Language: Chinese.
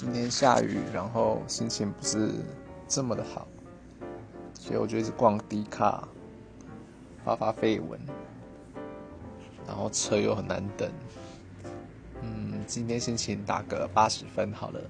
今天下雨，然后心情不是这么的好，所以我就一直逛迪卡，发发绯闻，然后车又很难等。嗯，今天心情打个八十分好了。